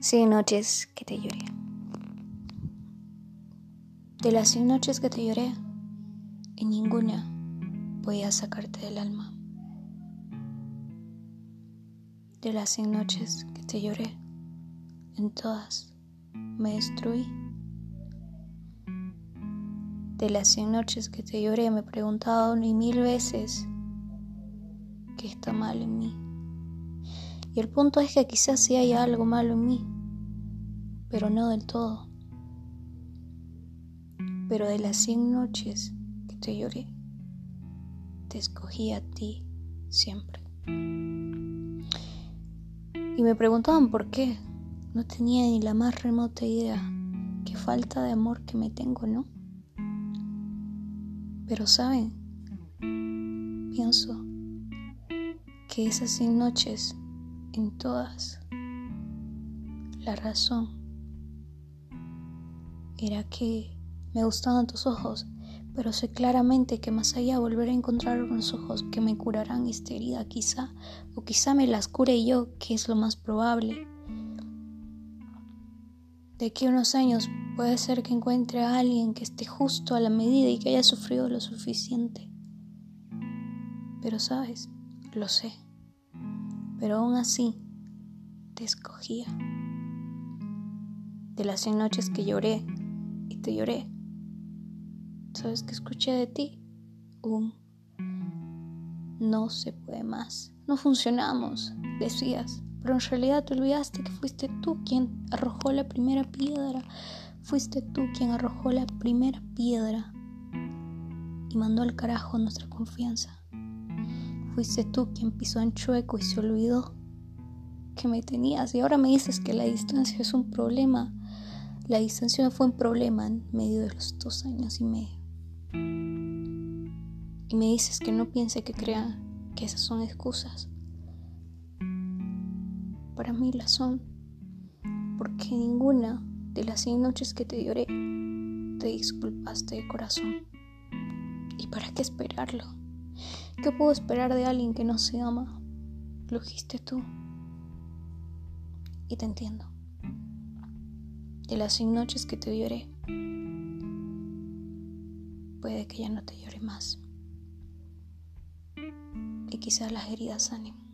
Cien noches que te lloré. De las cien noches que te lloré, en ninguna podía sacarte del alma. De las cien noches que te lloré, en todas me destruí. De las cien noches que te lloré, me preguntaba una y mil veces qué está mal en mí. Y el punto es que quizás sí haya algo malo en mí, pero no del todo. Pero de las cien noches que te lloré, te escogí a ti siempre. Y me preguntaban por qué. No tenía ni la más remota idea. Qué falta de amor que me tengo, ¿no? Pero saben, pienso que esas cien noches en todas. La razón era que me gustaban tus ojos, pero sé claramente que más allá volver a encontrar unos ojos que me curarán esta herida quizá, o quizá me las cure yo, que es lo más probable. De aquí a unos años puede ser que encuentre a alguien que esté justo a la medida y que haya sufrido lo suficiente. Pero sabes, lo sé pero aún así te escogía. De las cien noches que lloré y te lloré, ¿sabes que escuché de ti? Un no se puede más, no funcionamos, decías, pero en realidad te olvidaste que fuiste tú quien arrojó la primera piedra, fuiste tú quien arrojó la primera piedra y mandó al carajo nuestra confianza. Fuiste tú quien pisó en chueco y se olvidó que me tenías. Y ahora me dices que la distancia es un problema. La distancia fue un problema en medio de los dos años y medio. Y me dices que no piense que crea que esas son excusas. Para mí las son. Porque ninguna de las 100 noches que te lloré te disculpaste de corazón. ¿Y para qué esperarlo? ¿Qué puedo esperar de alguien que no se ama? Lo dijiste tú. Y te entiendo. De las 100 noches que te lloré, puede que ya no te llore más. Y quizás las heridas sanen.